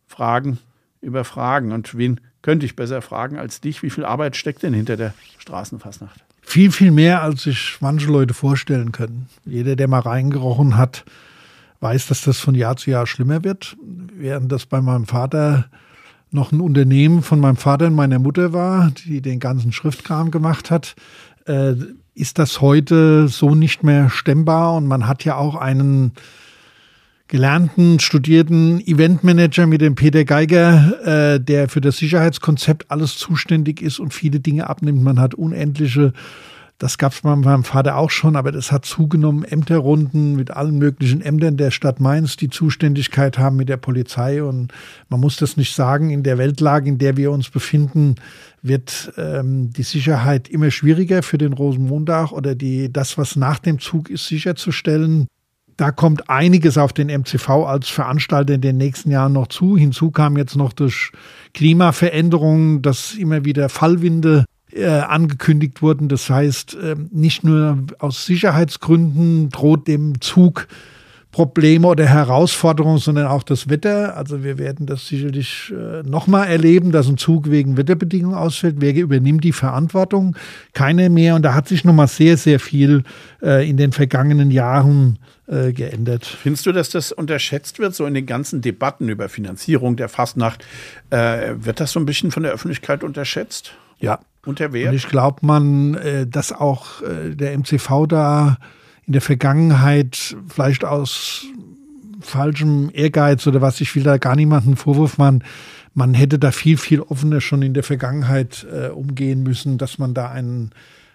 Fragen über Fragen. Und wen könnte ich besser fragen als dich? Wie viel Arbeit steckt denn hinter der Straßenfastnacht? Viel, viel mehr, als sich manche Leute vorstellen können. Jeder, der mal reingerochen hat, weiß, dass das von Jahr zu Jahr schlimmer wird. Während das bei meinem Vater noch ein Unternehmen von meinem Vater und meiner Mutter war, die den ganzen Schriftkram gemacht hat, äh, ist das heute so nicht mehr stemmbar. Und man hat ja auch einen gelernten, studierten Eventmanager mit dem Peter Geiger, äh, der für das Sicherheitskonzept alles zuständig ist und viele Dinge abnimmt. Man hat unendliche, das gab es bei meinem Vater auch schon, aber das hat zugenommen, Ämterrunden mit allen möglichen Ämtern der Stadt Mainz, die Zuständigkeit haben mit der Polizei. Und man muss das nicht sagen, in der Weltlage, in der wir uns befinden, wird ähm, die Sicherheit immer schwieriger für den Rosenmontag oder die, das, was nach dem Zug ist, sicherzustellen. Da kommt einiges auf den MCV als Veranstalter in den nächsten Jahren noch zu. Hinzu kam jetzt noch durch Klimaveränderungen, dass immer wieder Fallwinde äh, angekündigt wurden. Das heißt, äh, nicht nur aus Sicherheitsgründen droht dem Zug Probleme oder Herausforderungen, sondern auch das Wetter. Also wir werden das sicherlich äh, nochmal erleben, dass ein Zug wegen Wetterbedingungen ausfällt. Wer übernimmt die Verantwortung? Keine mehr. Und da hat sich nochmal sehr, sehr viel äh, in den vergangenen Jahren äh, geändert. Findest du, dass das unterschätzt wird, so in den ganzen Debatten über Finanzierung der Fastnacht? Äh, wird das so ein bisschen von der Öffentlichkeit unterschätzt? Ja. Und der Wert? Und ich glaube, man, äh, dass auch äh, der MCV da in der Vergangenheit vielleicht aus falschem Ehrgeiz oder was, ich will da gar niemanden Vorwurf machen, man hätte da viel, viel offener schon in der Vergangenheit äh, umgehen müssen, dass man da ein,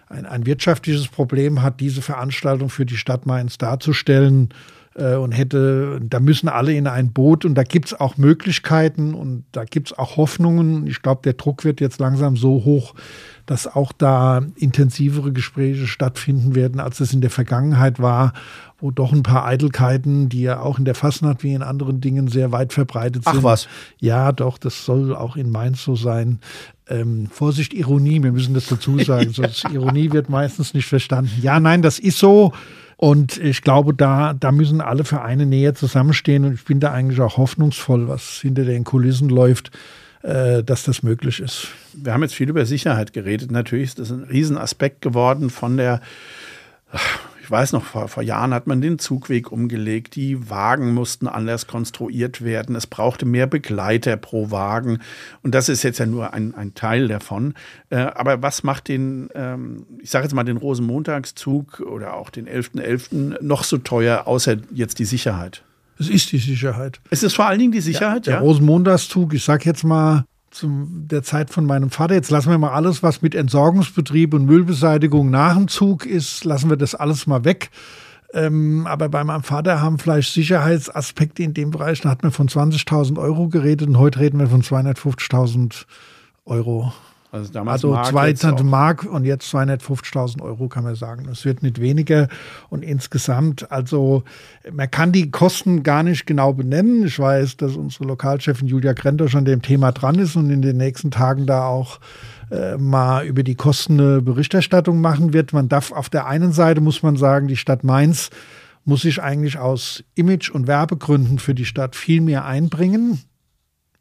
ein, ein wirtschaftliches Problem hat, diese Veranstaltung für die Stadt Mainz darzustellen äh, und hätte, da müssen alle in ein Boot und da gibt es auch Möglichkeiten und da gibt es auch Hoffnungen. Ich glaube, der Druck wird jetzt langsam so hoch, dass auch da intensivere Gespräche stattfinden werden, als es in der Vergangenheit war, wo doch ein paar Eitelkeiten, die ja auch in der Fastnacht wie in anderen Dingen sehr weit verbreitet sind. Ach was. Ja, doch, das soll auch in Mainz so sein. Ähm, Vorsicht, Ironie, wir müssen das dazu sagen, sonst Ironie wird meistens nicht verstanden. Ja, nein, das ist so. Und ich glaube, da, da müssen alle Vereine näher zusammenstehen. Und ich bin da eigentlich auch hoffnungsvoll, was hinter den Kulissen läuft. Äh, dass das möglich ist. Wir haben jetzt viel über Sicherheit geredet. Natürlich ist das ein Riesenaspekt geworden von der ich weiß noch, vor, vor, Jahren hat man den Zugweg umgelegt. Die Wagen mussten anders konstruiert werden. Es brauchte mehr Begleiter pro Wagen. Und das ist jetzt ja nur ein, ein Teil davon. Äh, aber was macht den, ähm, ich sage jetzt mal, den Rosenmontagszug oder auch den 11.11. .11. noch so teuer, außer jetzt die Sicherheit? Es ist die Sicherheit. Es ist vor allen Dingen die Sicherheit, ja. Der ja? Rosenmontagszug, ich sag jetzt mal, zu der Zeit von meinem Vater, jetzt lassen wir mal alles, was mit Entsorgungsbetrieb und Müllbeseitigung nach dem Zug ist, lassen wir das alles mal weg. Ähm, aber bei meinem Vater haben vielleicht Sicherheitsaspekte in dem Bereich, da hat man von 20.000 Euro geredet und heute reden wir von 250.000 Euro. Also damals also Mark, 200 Mark und jetzt 250.000 Euro kann man sagen. Es wird nicht weniger und insgesamt, also man kann die Kosten gar nicht genau benennen. Ich weiß, dass unsere Lokalchefin Julia Krenter schon dem Thema dran ist und in den nächsten Tagen da auch äh, mal über die Kosten eine Berichterstattung machen wird. Man darf auf der einen Seite muss man sagen, die Stadt Mainz muss sich eigentlich aus Image- und Werbegründen für die Stadt viel mehr einbringen,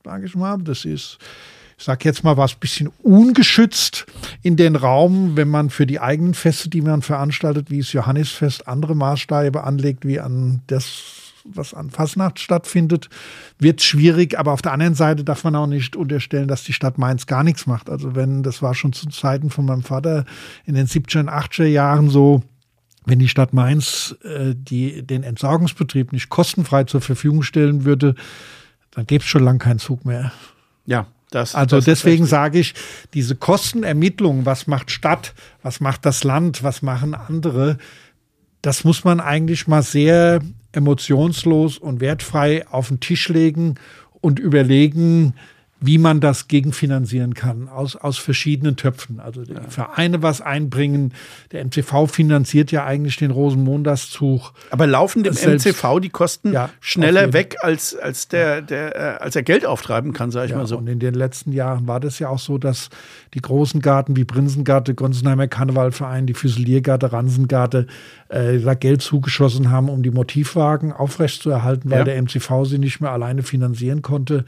sage ich mal. Das ist ich sag jetzt mal was bisschen ungeschützt in den Raum, wenn man für die eigenen Feste, die man veranstaltet, wie das Johannisfest, andere Maßstäbe anlegt, wie an das, was an Fasnacht stattfindet, wird schwierig. Aber auf der anderen Seite darf man auch nicht unterstellen, dass die Stadt Mainz gar nichts macht. Also wenn, das war schon zu Zeiten von meinem Vater in den 70er und 80er Jahren so, wenn die Stadt Mainz äh, die, den Entsorgungsbetrieb nicht kostenfrei zur Verfügung stellen würde, dann gäbe es schon lange keinen Zug mehr. Ja, das, also das deswegen sage ich, diese Kostenermittlung, was macht Stadt, was macht das Land, was machen andere, das muss man eigentlich mal sehr emotionslos und wertfrei auf den Tisch legen und überlegen, wie man das gegenfinanzieren kann aus, aus verschiedenen Töpfen. Also die ja. Vereine was einbringen. Der MCV finanziert ja eigentlich den Rosenmontagszug. Aber laufen dem selbst, MCV die Kosten ja, schneller weg, als, als, der, der, äh, als er Geld auftreiben kann, sage ich ja, mal so. Und in den letzten Jahren war das ja auch so, dass die großen Garten wie Prinzengarte, Gonsenheimer Karnevalverein, die Füsiliergarte, Ransengarte äh, da Geld zugeschossen haben, um die Motivwagen aufrechtzuerhalten, weil der MCV sie nicht mehr alleine finanzieren konnte.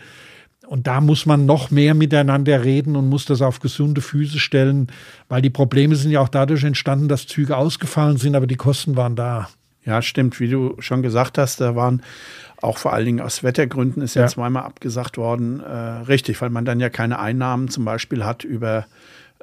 Und da muss man noch mehr miteinander reden und muss das auf gesunde Füße stellen, weil die Probleme sind ja auch dadurch entstanden, dass Züge ausgefallen sind, aber die Kosten waren da. Ja, stimmt. Wie du schon gesagt hast, da waren auch vor allen Dingen aus Wettergründen ist ja, ja zweimal abgesagt worden. Äh, richtig, weil man dann ja keine Einnahmen zum Beispiel hat über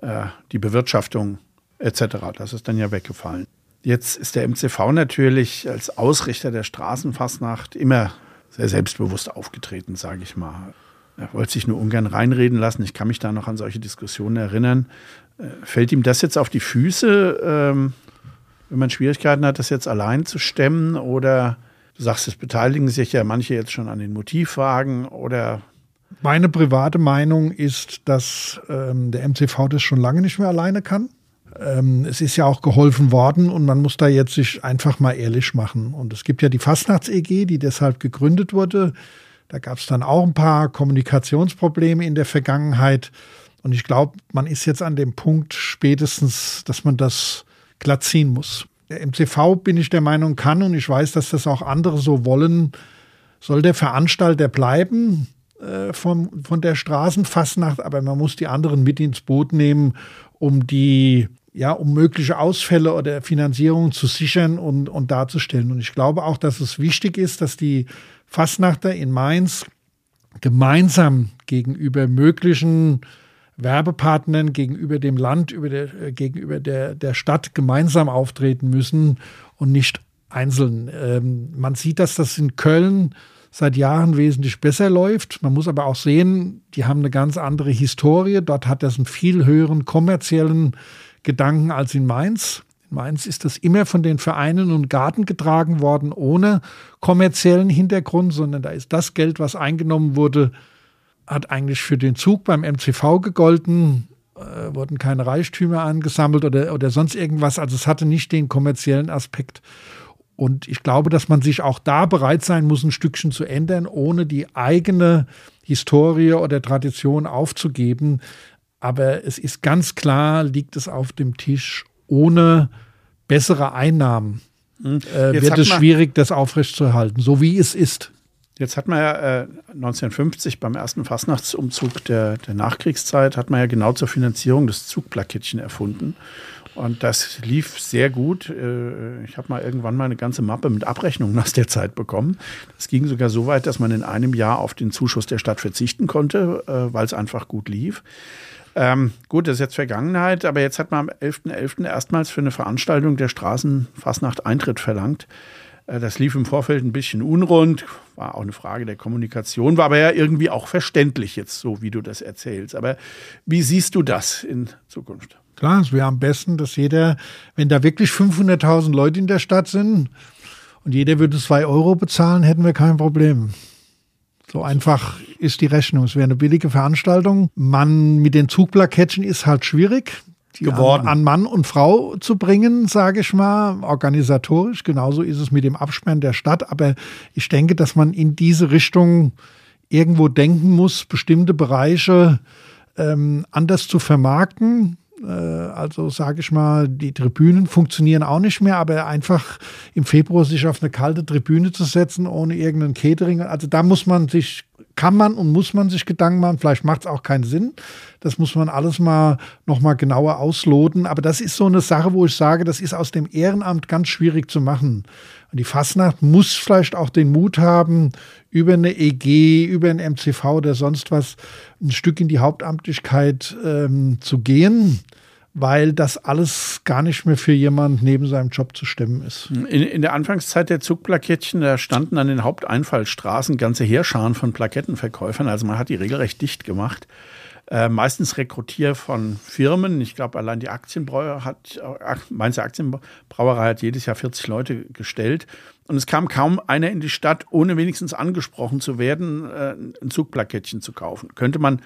äh, die Bewirtschaftung etc. Das ist dann ja weggefallen. Jetzt ist der MCV natürlich als Ausrichter der Straßenfastnacht immer sehr selbstbewusst aufgetreten, sage ich mal. Er wollte sich nur ungern reinreden lassen. Ich kann mich da noch an solche Diskussionen erinnern. Äh, fällt ihm das jetzt auf die Füße, ähm, wenn man Schwierigkeiten hat, das jetzt allein zu stemmen? Oder du sagst, es beteiligen sich ja manche jetzt schon an den Motivwagen oder meine private Meinung ist, dass ähm, der MCV das schon lange nicht mehr alleine kann. Ähm, es ist ja auch geholfen worden und man muss da jetzt sich einfach mal ehrlich machen. Und es gibt ja die Fastnachts-EG, die deshalb gegründet wurde. Da gab es dann auch ein paar Kommunikationsprobleme in der Vergangenheit. Und ich glaube, man ist jetzt an dem Punkt spätestens, dass man das glatt ziehen muss. Der MCV, bin ich der Meinung, kann und ich weiß, dass das auch andere so wollen, soll der Veranstalter bleiben äh, von, von der Straßenfastnacht, aber man muss die anderen mit ins Boot nehmen, um die ja, um mögliche Ausfälle oder Finanzierung zu sichern und, und darzustellen. Und ich glaube auch, dass es wichtig ist, dass die Fastnachter in Mainz gemeinsam gegenüber möglichen Werbepartnern, gegenüber dem Land, über der, äh, gegenüber der, der Stadt gemeinsam auftreten müssen und nicht einzeln. Ähm, man sieht, dass das in Köln seit Jahren wesentlich besser läuft. Man muss aber auch sehen, die haben eine ganz andere Historie. Dort hat das einen viel höheren kommerziellen Gedanken als in Mainz. Mainz ist das immer von den Vereinen und Garten getragen worden, ohne kommerziellen Hintergrund, sondern da ist das Geld, was eingenommen wurde, hat eigentlich für den Zug beim MCV gegolten, äh, wurden keine Reichtümer angesammelt oder, oder sonst irgendwas. Also es hatte nicht den kommerziellen Aspekt. Und ich glaube, dass man sich auch da bereit sein muss, ein Stückchen zu ändern, ohne die eigene Historie oder Tradition aufzugeben. Aber es ist ganz klar, liegt es auf dem Tisch ohne bessere Einnahmen hm. äh, wird es schwierig, das aufrechtzuerhalten, so wie es ist. Jetzt hat man ja äh, 1950 beim ersten Fastnachtsumzug der, der Nachkriegszeit, hat man ja genau zur Finanzierung das Zugplakettchen erfunden. Und das lief sehr gut. Äh, ich habe mal irgendwann mal eine ganze Mappe mit Abrechnungen aus der Zeit bekommen. Das ging sogar so weit, dass man in einem Jahr auf den Zuschuss der Stadt verzichten konnte, äh, weil es einfach gut lief. Ähm, gut, das ist jetzt Vergangenheit, aber jetzt hat man am 11.11. .11. erstmals für eine Veranstaltung der Straßenfastnacht Eintritt verlangt. Äh, das lief im Vorfeld ein bisschen unrund, war auch eine Frage der Kommunikation, war aber ja irgendwie auch verständlich jetzt, so wie du das erzählst. Aber wie siehst du das in Zukunft? Klar, es wäre am besten, dass jeder, wenn da wirklich 500.000 Leute in der Stadt sind und jeder würde zwei Euro bezahlen, hätten wir kein Problem. So einfach ist die Rechnung. Es wäre eine billige Veranstaltung. Man mit den Zugplakettchen ist halt schwierig. geworden. An, an Mann und Frau zu bringen, sage ich mal, organisatorisch. Genauso ist es mit dem Absperren der Stadt. Aber ich denke, dass man in diese Richtung irgendwo denken muss, bestimmte Bereiche ähm, anders zu vermarkten. Äh, also sage ich mal, die Tribünen funktionieren auch nicht mehr, aber einfach im Februar sich auf eine kalte Tribüne zu setzen, ohne irgendeinen Catering, also da muss man sich, kann man und muss man sich Gedanken machen, vielleicht macht es auch keinen Sinn. Das muss man alles mal nochmal genauer ausloten. Aber das ist so eine Sache, wo ich sage, das ist aus dem Ehrenamt ganz schwierig zu machen. Und die Fastnacht muss vielleicht auch den Mut haben, über eine EG, über ein MCV oder sonst was ein Stück in die Hauptamtlichkeit ähm, zu gehen, weil das alles gar nicht mehr für jemand neben seinem Job zu stemmen ist. In, in der Anfangszeit der Zugplakettchen, da standen an den Haupteinfallstraßen ganze Heerscharen von Plakettenverkäufern. Also man hat die regelrecht dicht gemacht. Äh, meistens rekrutiert von Firmen. Ich glaube, allein die Aktienbrauerei hat, Mainzer Aktienbrauerei hat jedes Jahr 40 Leute gestellt. Und es kam kaum einer in die Stadt, ohne wenigstens angesprochen zu werden, äh, ein Zugplakettchen zu kaufen. Könnte man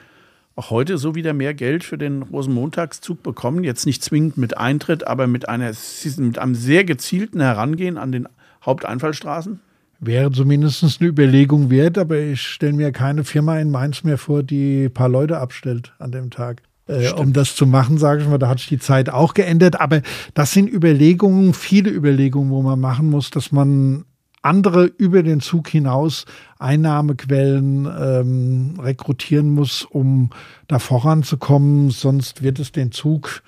auch heute so wieder mehr Geld für den Rosenmontagszug bekommen? Jetzt nicht zwingend mit Eintritt, aber mit, einer, mit einem sehr gezielten Herangehen an den Haupteinfallstraßen? Wäre zumindest eine Überlegung wert, aber ich stelle mir keine Firma in Mainz mehr vor, die ein paar Leute abstellt an dem Tag. Äh, um das zu machen, sage ich mal, da hat sich die Zeit auch geändert. Aber das sind Überlegungen, viele Überlegungen, wo man machen muss, dass man andere über den Zug hinaus Einnahmequellen ähm, rekrutieren muss, um da voranzukommen. Sonst wird es den Zug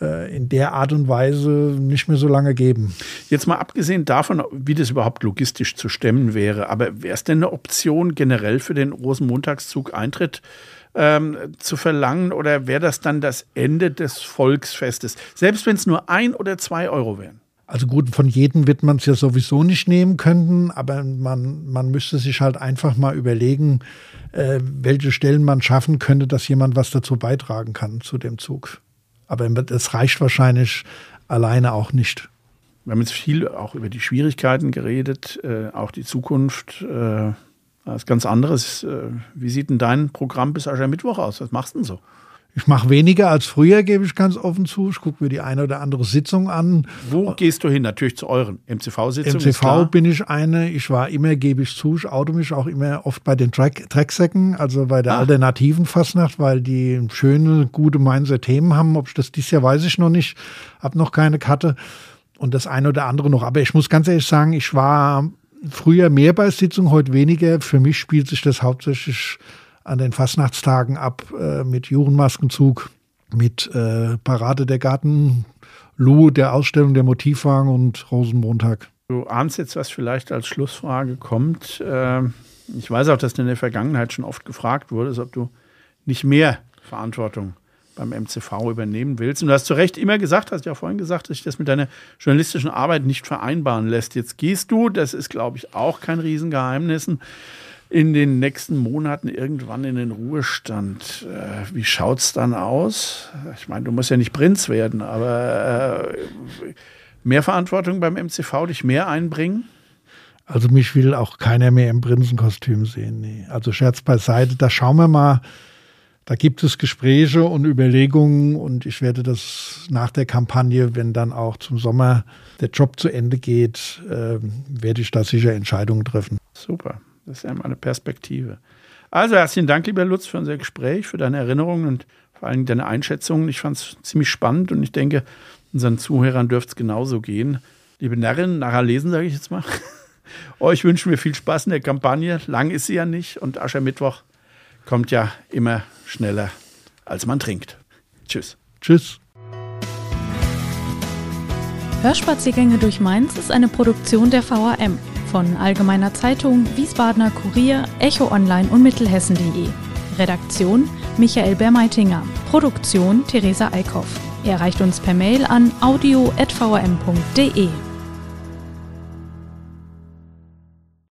äh, in der Art und Weise nicht mehr so lange geben. Jetzt mal abgesehen davon, wie das überhaupt logistisch zu stemmen wäre, aber wäre es denn eine Option, generell für den Rosenmontagszug Eintritt ähm, zu verlangen oder wäre das dann das Ende des Volksfestes? Selbst wenn es nur ein oder zwei Euro wären. Also gut, von jedem wird man es ja sowieso nicht nehmen können, aber man, man müsste sich halt einfach mal überlegen, äh, welche Stellen man schaffen könnte, dass jemand was dazu beitragen kann zu dem Zug. Aber das reicht wahrscheinlich alleine auch nicht. Wir haben jetzt viel auch über die Schwierigkeiten geredet, äh, auch die Zukunft. Äh, ist ganz anderes. Äh, wie sieht denn dein Programm bis Aschermittwoch aus? Was machst du denn so? Ich mache weniger als früher, gebe ich ganz offen zu. Ich gucke mir die eine oder andere Sitzung an. Wo gehst du hin? Natürlich zu euren MCV-Sitzungen. MCV bin ich eine. Ich war immer, gebe ich zu, ich auto mich auch immer oft bei den Track Tracksäcken, also bei der ah. alternativen Fastnacht, weil die schöne, gute Mainzer Themen haben. Ob ich das dieses Jahr weiß ich noch nicht. Hab noch keine Karte. Und das eine oder andere noch. Aber ich muss ganz ehrlich sagen, ich war früher mehr bei Sitzungen, heute weniger. Für mich spielt sich das hauptsächlich an den Fastnachtstagen ab äh, mit Jurenmaskenzug, mit äh, Parade der Garten, Lu, der Ausstellung der Motivwagen und Rosenmontag. Du ahnst jetzt, was vielleicht als Schlussfrage kommt. Äh, ich weiß auch, dass du in der Vergangenheit schon oft gefragt wurdest, ob du nicht mehr Verantwortung beim MCV übernehmen willst. Und du hast zu Recht immer gesagt, hast ja vorhin gesagt, dass sich das mit deiner journalistischen Arbeit nicht vereinbaren lässt. Jetzt gehst du, das ist, glaube ich, auch kein Riesengeheimnis in den nächsten Monaten irgendwann in den Ruhestand. Äh, wie schaut es dann aus? Ich meine, du musst ja nicht Prinz werden, aber äh, mehr Verantwortung beim MCV, dich mehr einbringen? Also mich will auch keiner mehr im Prinzenkostüm sehen. Nee. Also Scherz beiseite, da schauen wir mal. Da gibt es Gespräche und Überlegungen und ich werde das nach der Kampagne, wenn dann auch zum Sommer der Job zu Ende geht, äh, werde ich da sicher Entscheidungen treffen. Super. Das ist ja eine Perspektive. Also herzlichen Dank, lieber Lutz, für unser Gespräch, für deine Erinnerungen und vor allem deine Einschätzungen. Ich fand es ziemlich spannend und ich denke, unseren Zuhörern dürfte es genauso gehen. Liebe Narren, nachher lesen, sage ich jetzt mal. Euch wünschen wir viel Spaß in der Kampagne. Lang ist sie ja nicht und Aschermittwoch kommt ja immer schneller, als man trinkt. Tschüss. Tschüss. Hörspaziergänge durch Mainz ist eine Produktion der VAM von Allgemeiner Zeitung, Wiesbadener Kurier, Echo Online und Mittelhessen.de. Redaktion Michael Bermeitinger. Produktion Theresa Eickhoff. Erreicht uns per Mail an audio.vm.de.